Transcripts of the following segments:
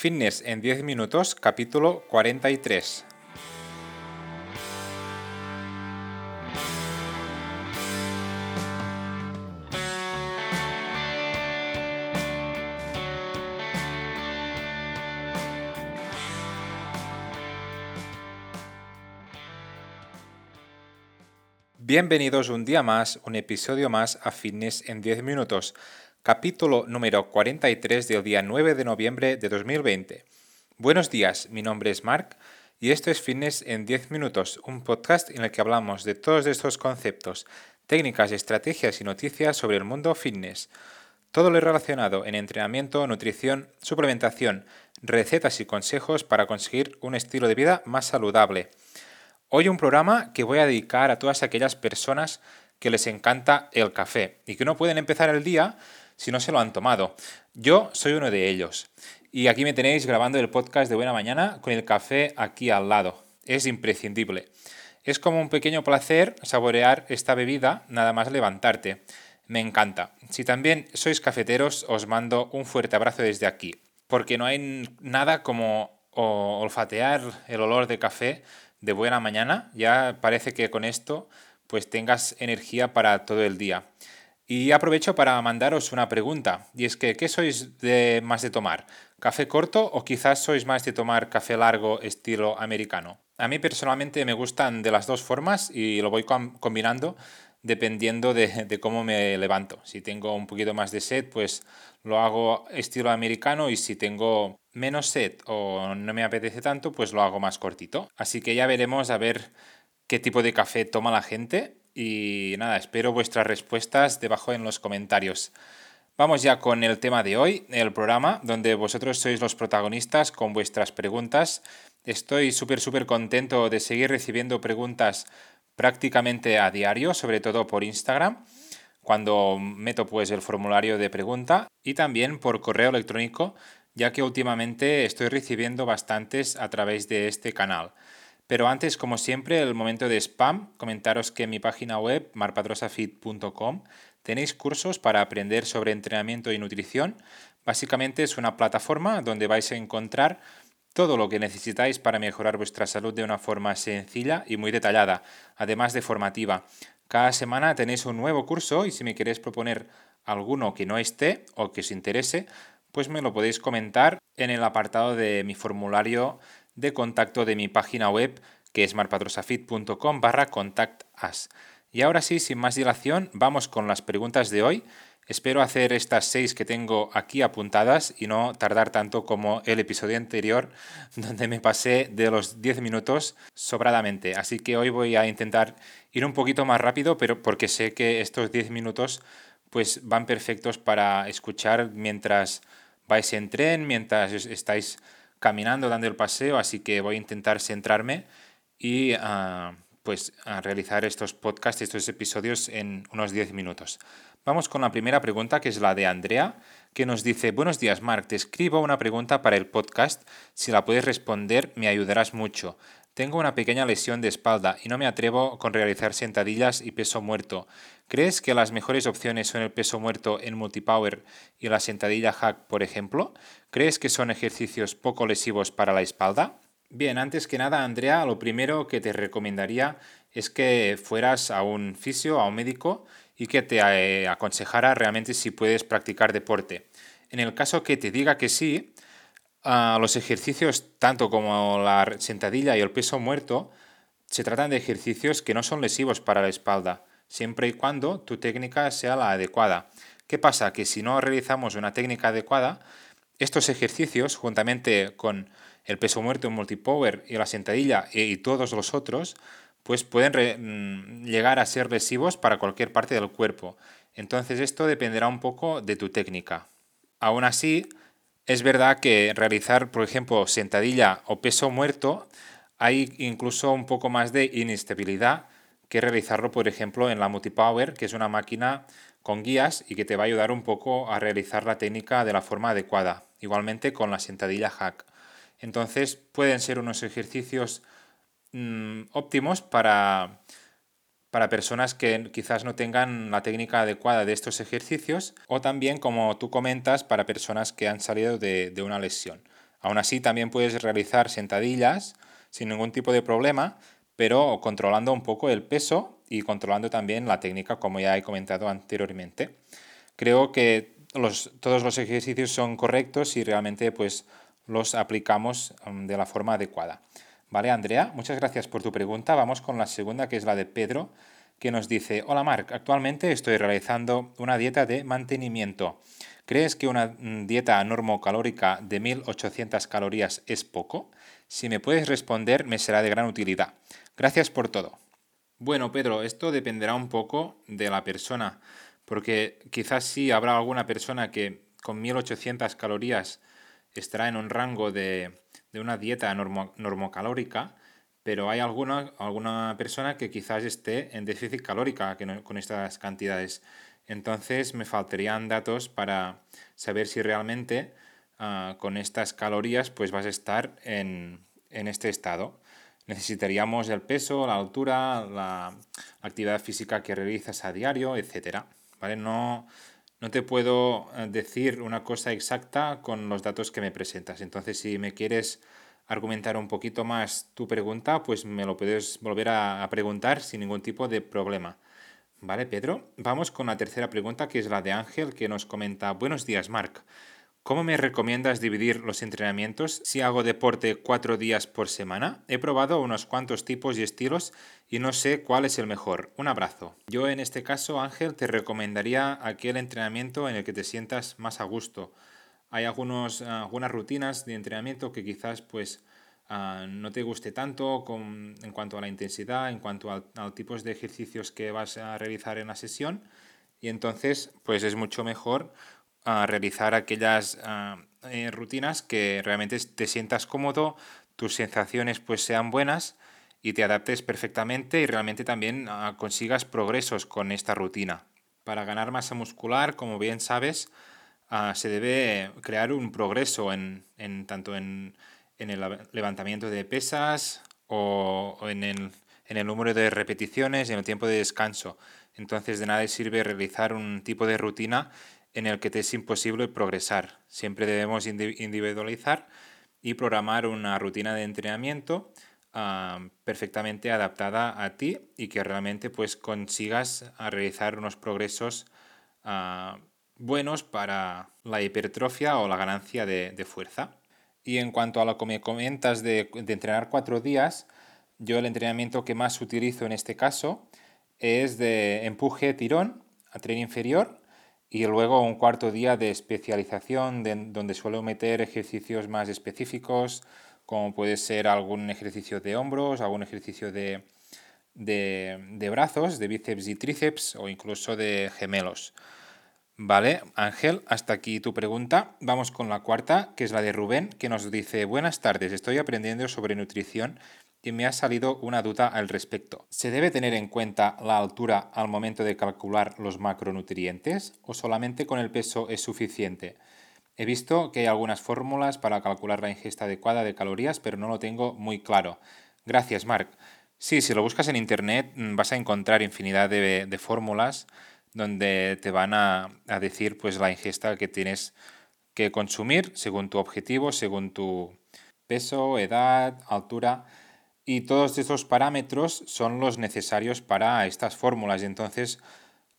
Fitness en 10 minutos, capítulo 43. Bienvenidos un día más, un episodio más a Fitness en 10 minutos, capítulo número 43 del día 9 de noviembre de 2020. Buenos días, mi nombre es Mark y esto es Fitness en 10 minutos, un podcast en el que hablamos de todos estos conceptos, técnicas, estrategias y noticias sobre el mundo fitness. Todo lo relacionado en entrenamiento, nutrición, suplementación, recetas y consejos para conseguir un estilo de vida más saludable. Hoy un programa que voy a dedicar a todas aquellas personas que les encanta el café y que no pueden empezar el día si no se lo han tomado. Yo soy uno de ellos. Y aquí me tenéis grabando el podcast de Buena Mañana con el café aquí al lado. Es imprescindible. Es como un pequeño placer saborear esta bebida nada más levantarte. Me encanta. Si también sois cafeteros, os mando un fuerte abrazo desde aquí. Porque no hay nada como olfatear el olor de café de buena mañana. Ya parece que con esto pues tengas energía para todo el día. Y aprovecho para mandaros una pregunta, y es que, ¿qué sois de más de tomar? ¿Café corto o quizás sois más de tomar café largo estilo americano? A mí personalmente me gustan de las dos formas y lo voy combinando dependiendo de, de, cómo me levanto. Si tengo un poquito más de sed, pues lo hago estilo americano y si tengo menos sed o no me apetece tanto, pues lo hago más cortito. Así que ya veremos a ver qué tipo de café toma la gente y nada, espero vuestras respuestas debajo en los comentarios. Vamos ya con el tema de hoy, el programa, donde vosotros sois los protagonistas con vuestras preguntas. Estoy súper, súper contento de seguir recibiendo preguntas prácticamente a diario, sobre todo por Instagram, cuando meto pues el formulario de pregunta y también por correo electrónico, ya que últimamente estoy recibiendo bastantes a través de este canal. Pero antes, como siempre, el momento de spam, comentaros que en mi página web, marpadrosafit.com, tenéis cursos para aprender sobre entrenamiento y nutrición. Básicamente es una plataforma donde vais a encontrar todo lo que necesitáis para mejorar vuestra salud de una forma sencilla y muy detallada, además de formativa. Cada semana tenéis un nuevo curso y si me queréis proponer alguno que no esté o que os interese, pues me lo podéis comentar en el apartado de mi formulario de contacto de mi página web que es marpatrosafit.com barra contactas. Y ahora sí, sin más dilación, vamos con las preguntas de hoy. Espero hacer estas seis que tengo aquí apuntadas y no tardar tanto como el episodio anterior, donde me pasé de los 10 minutos sobradamente. Así que hoy voy a intentar ir un poquito más rápido, pero porque sé que estos 10 minutos pues van perfectos para escuchar mientras vais en tren, mientras estáis caminando, dando el paseo, así que voy a intentar centrarme y ah, pues a realizar estos podcasts, estos episodios en unos 10 minutos. Vamos con la primera pregunta, que es la de Andrea, que nos dice, buenos días Marc, te escribo una pregunta para el podcast, si la puedes responder me ayudarás mucho. Tengo una pequeña lesión de espalda y no me atrevo con realizar sentadillas y peso muerto. ¿Crees que las mejores opciones son el peso muerto en multipower y la sentadilla hack, por ejemplo? ¿Crees que son ejercicios poco lesivos para la espalda? Bien, antes que nada, Andrea, lo primero que te recomendaría es que fueras a un fisio, a un médico y que te eh, aconsejara realmente si puedes practicar deporte. En el caso que te diga que sí, los ejercicios, tanto como la sentadilla y el peso muerto, se tratan de ejercicios que no son lesivos para la espalda, siempre y cuando tu técnica sea la adecuada. ¿Qué pasa? Que si no realizamos una técnica adecuada, estos ejercicios, juntamente con el peso muerto en multipower y la sentadilla y, todos los otros, pues pueden mm, llegar a ser lesivos para cualquier parte del cuerpo. Entonces esto dependerá un poco de tu técnica. Aún así, es verdad que realizar, por ejemplo, sentadilla o peso muerto, hay incluso un poco más de inestabilidad que realizarlo, por ejemplo, en la Multipower, que es una máquina con guías y que te va a ayudar un poco a realizar la técnica de la forma adecuada. Igualmente con la sentadilla hack. Entonces pueden ser unos ejercicios mm, óptimos para, para personas que quizás no tengan la técnica adecuada de estos ejercicios o también, como tú comentas, para personas que han salido de, una lesión. Aún así, también puedes realizar sentadillas sin ningún tipo de problema, pero controlando un poco el peso y controlando también la técnica, como ya he comentado anteriormente. Creo que todos los ejercicios son correctos y realmente pues, los aplicamos mm, de la forma adecuada. Vale, Andrea, muchas gracias por tu pregunta. Vamos con la segunda, que es la de Pedro, que nos dice, hola Marc, actualmente estoy realizando una dieta de mantenimiento. ¿Crees que una mm, dieta normocalórica de 1800 calorías es poco? Si me puedes responder, me será de gran utilidad. Gracias por todo. Bueno, Pedro, esto dependerá un poco de la persona, porque quizás sí habrá alguna persona que con 1800 calorías estará en un rango de, una dieta normocalórica, pero hay alguna, alguna persona que quizás esté en déficit calórica con estas cantidades. Entonces me faltarían datos para saber si realmente ah, con estas calorías pues vas a estar en, este estado. Necesitaríamos el peso, la altura, la actividad física que realizas a diario, etc. ¿Vale? No, no te puedo eh, decir una cosa exacta con los datos que me presentas. Entonces, si me quieres argumentar un poquito más tu pregunta, pues me lo puedes volver a preguntar sin ningún tipo de problema. Vale, Pedro. Vamos con la tercera pregunta, que es la de Ángel, que nos comenta, buenos días, Marc. ¿Cómo me recomiendas dividir los entrenamientos si hago deporte cuatro días por semana? He probado unos cuantos tipos y estilos y no sé cuál es el mejor. Un abrazo. Yo en este caso, Ángel, te recomendaría aquel entrenamiento en el que te sientas más a gusto. Hay algunos, algunas rutinas de entrenamiento que quizás pues Ah, no te guste tanto en cuanto a la intensidad, en cuanto a, a, tipos de ejercicios que vas a realizar en la sesión. Y entonces, pues es mucho mejor ah, realizar aquellas ah, eh, rutinas que realmente te sientas cómodo, tus sensaciones pues sean buenas y te adaptes perfectamente y realmente también consigas progresos con esta rutina. Para ganar masa muscular, como bien sabes, se debe crear un progreso en tanto en en el levantamiento de pesas o, en, el, número de repeticiones y en el tiempo de descanso. Entonces de nada sirve realizar un tipo de rutina en el que te es imposible progresar. Siempre debemos individualizar y programar una rutina de entrenamiento ah, perfectamente adaptada a ti y que realmente pues consigas realizar unos progresos ah, buenos para la hipertrofia o la ganancia de fuerza. Y en cuanto a lo que me comentas de, entrenar cuatro días, yo el entrenamiento que más utilizo en este caso es de empuje tirón a tren inferior y luego un cuarto día de especialización donde suelo meter ejercicios más específicos como puede ser algún ejercicio de hombros, algún ejercicio de, de brazos, de bíceps y tríceps o incluso de gemelos. Vale, Ángel, hasta aquí tu pregunta. Vamos con la cuarta, que es la de Rubén, que nos dice, buenas tardes, estoy aprendiendo sobre nutrición y me ha salido una duda al respecto. ¿Se debe tener en cuenta la altura al momento de calcular los macronutrientes o solamente con el peso es suficiente? He visto que hay algunas fórmulas para calcular la ingesta adecuada de calorías, pero no lo tengo muy claro. Gracias, Marc. Sí, si lo buscas en Internet mm, vas a encontrar infinidad de, de fórmulas donde te van a, decir pues la ingesta que tienes que consumir según tu objetivo, según tu peso, edad, altura y todos esos parámetros son los necesarios para estas fórmulas. Entonces,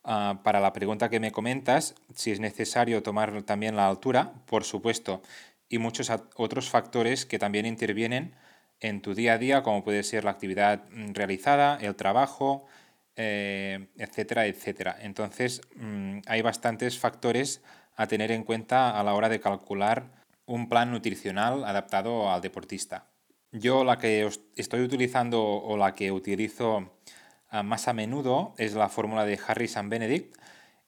ah, para la pregunta que me comentas, si es necesario tomar también la altura, por supuesto, y muchos otros factores que también intervienen en tu día a día, como puede ser la actividad mm, realizada, el trabajo, eh, etcétera, etcétera. Entonces, mm, hay bastantes factores a tener en cuenta a la hora de calcular un plan nutricional adaptado al deportista. Yo la que estoy utilizando o la que utilizo ah, más a menudo es la fórmula de Harrison Benedict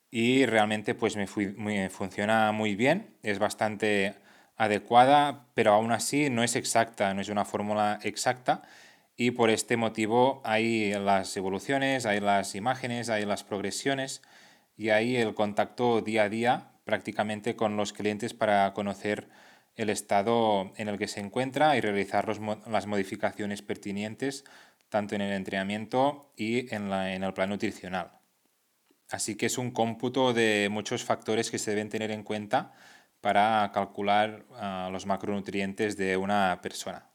y realmente pues me, funciona muy bien, es bastante adecuada, pero aún así no es exacta, no es una fórmula exacta y por este motivo hay las evoluciones, hay las imágenes, hay las progresiones y hay el contacto día a día prácticamente con los clientes para conocer el estado en el que se encuentra y realizar las modificaciones pertinentes tanto en el entrenamiento y en, en el plan nutricional. Así que es un cómputo de muchos factores que se deben tener en cuenta para calcular ah, los macronutrientes de una persona.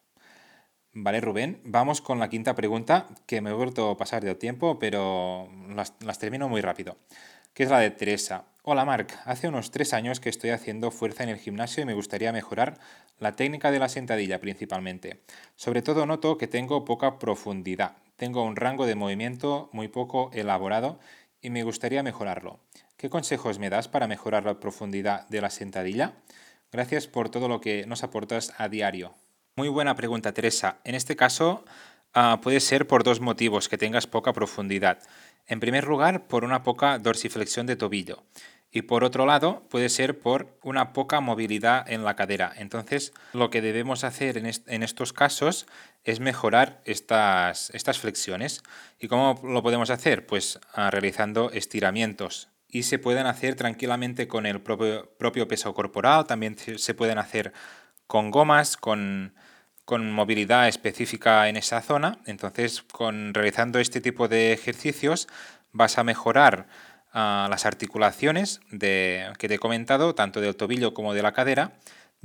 Vale, Rubén, vamos con la quinta pregunta, que me he vuelto a pasar del tiempo, pero las, las termino muy rápido, que es la de Teresa. Hola Marc, hace unos tres años que estoy haciendo fuerza en el gimnasio y me gustaría mejorar la técnica de la sentadilla principalmente. Sobre todo noto que tengo poca profundidad, tengo un rango de movimiento muy poco elaborado y me gustaría mejorarlo. ¿Qué consejos me das para mejorar la profundidad de la sentadilla? Gracias por todo lo que nos aportas a diario. Muy buena pregunta, Teresa. En este caso, ah, puede ser por dos motivos que tengas poca profundidad. En primer lugar, por una poca dorsiflexión de tobillo. Y por otro lado, puede ser por una poca movilidad en la cadera. Entonces, lo que debemos hacer en, estos casos es mejorar estas, estas, flexiones. ¿Y cómo lo podemos hacer? Pues ah, realizando estiramientos. Y se pueden hacer tranquilamente con el propio, propio peso corporal, también se pueden hacer con gomas, con, con movilidad específica en esa zona. Entonces, con realizando este tipo de ejercicios vas a mejorar las articulaciones de, que te he comentado, tanto del tobillo como de la cadera,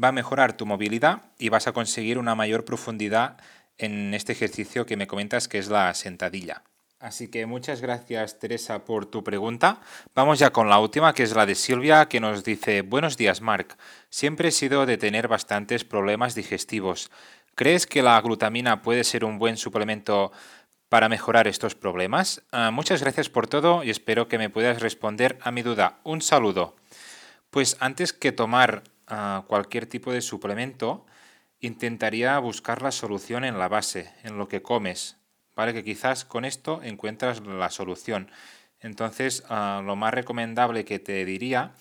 va a mejorar tu movilidad y vas a conseguir una mayor profundidad en este ejercicio que me comentas que es la sentadilla. Así que muchas gracias Teresa por tu pregunta. Vamos ya con la última, que es la de Silvia, que nos dice, buenos días Marc, siempre he sido de tener bastantes problemas digestivos. ¿Crees que la glutamina puede ser un buen suplemento para mejorar estos problemas. Ah, muchas gracias por todo y espero que me puedas responder a mi duda. Un saludo. Pues antes que tomar ah, cualquier tipo de suplemento, intentaría buscar la solución en la base, en lo que comes, ¿vale? Que quizás con esto encuentras la solución. Entonces, ah, lo más recomendable que te diría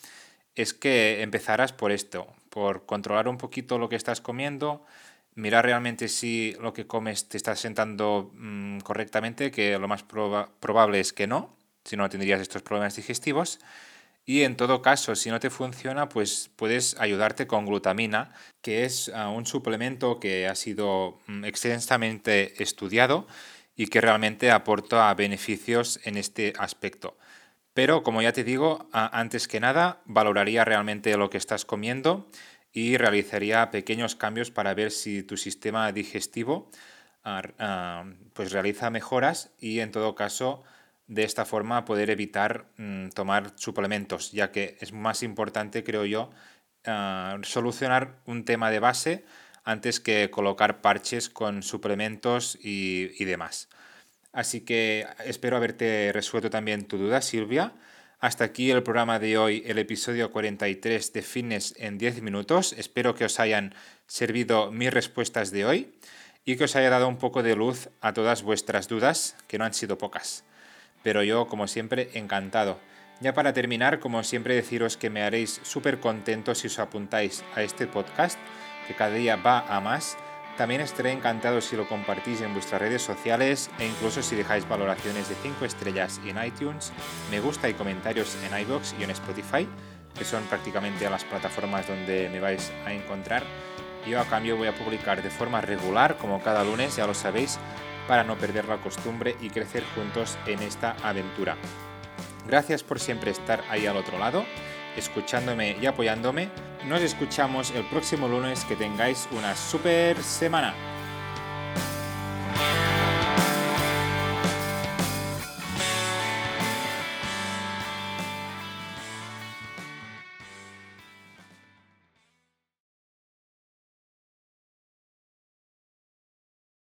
es que empezaras por esto, por controlar un poquito lo que estás comiendo, mirar realmente si lo que comes te está sentando mm, correctamente, que lo más probable es que no, si no tendrías estos problemas digestivos. Y en todo caso, si no te funciona, pues puedes ayudarte con glutamina, que es ah, un suplemento que ha sido mm, extensamente estudiado y que realmente aporta beneficios en este aspecto. Pero como ya te digo, antes que nada, valoraría realmente lo que estás comiendo y realizaría pequeños cambios para ver si tu sistema digestivo ah, ah, pues realiza mejoras y en todo caso de esta forma poder evitar mm, tomar suplementos, ya que es más importante, creo yo, ah, solucionar un tema de base antes que colocar parches con suplementos y, y demás. Así que espero haberte resuelto también tu duda, Silvia. Hasta aquí el programa de hoy, el episodio 43 de Fitness en 10 minutos. Espero que os hayan servido mis respuestas de hoy y que os haya dado un poco de luz a todas vuestras dudas, que no han sido pocas. Pero yo, como siempre, encantado. Ya para terminar, como siempre, deciros que me haréis súper contentos si os apuntáis a este podcast, que cada día va a más también estaré encantado si lo compartís en vuestras redes sociales e incluso si dejáis valoraciones de 5 estrellas en iTunes, me gusta y comentarios en iBox y en Spotify, que son prácticamente las plataformas donde me vais a encontrar. Yo a cambio voy a publicar de forma regular, como cada lunes, ya lo sabéis, para no perder la costumbre y crecer juntos en esta aventura. Gracias por siempre estar ahí al otro lado escuchándome y apoyándome. Nos escuchamos el próximo lunes. Que tengáis una super semana.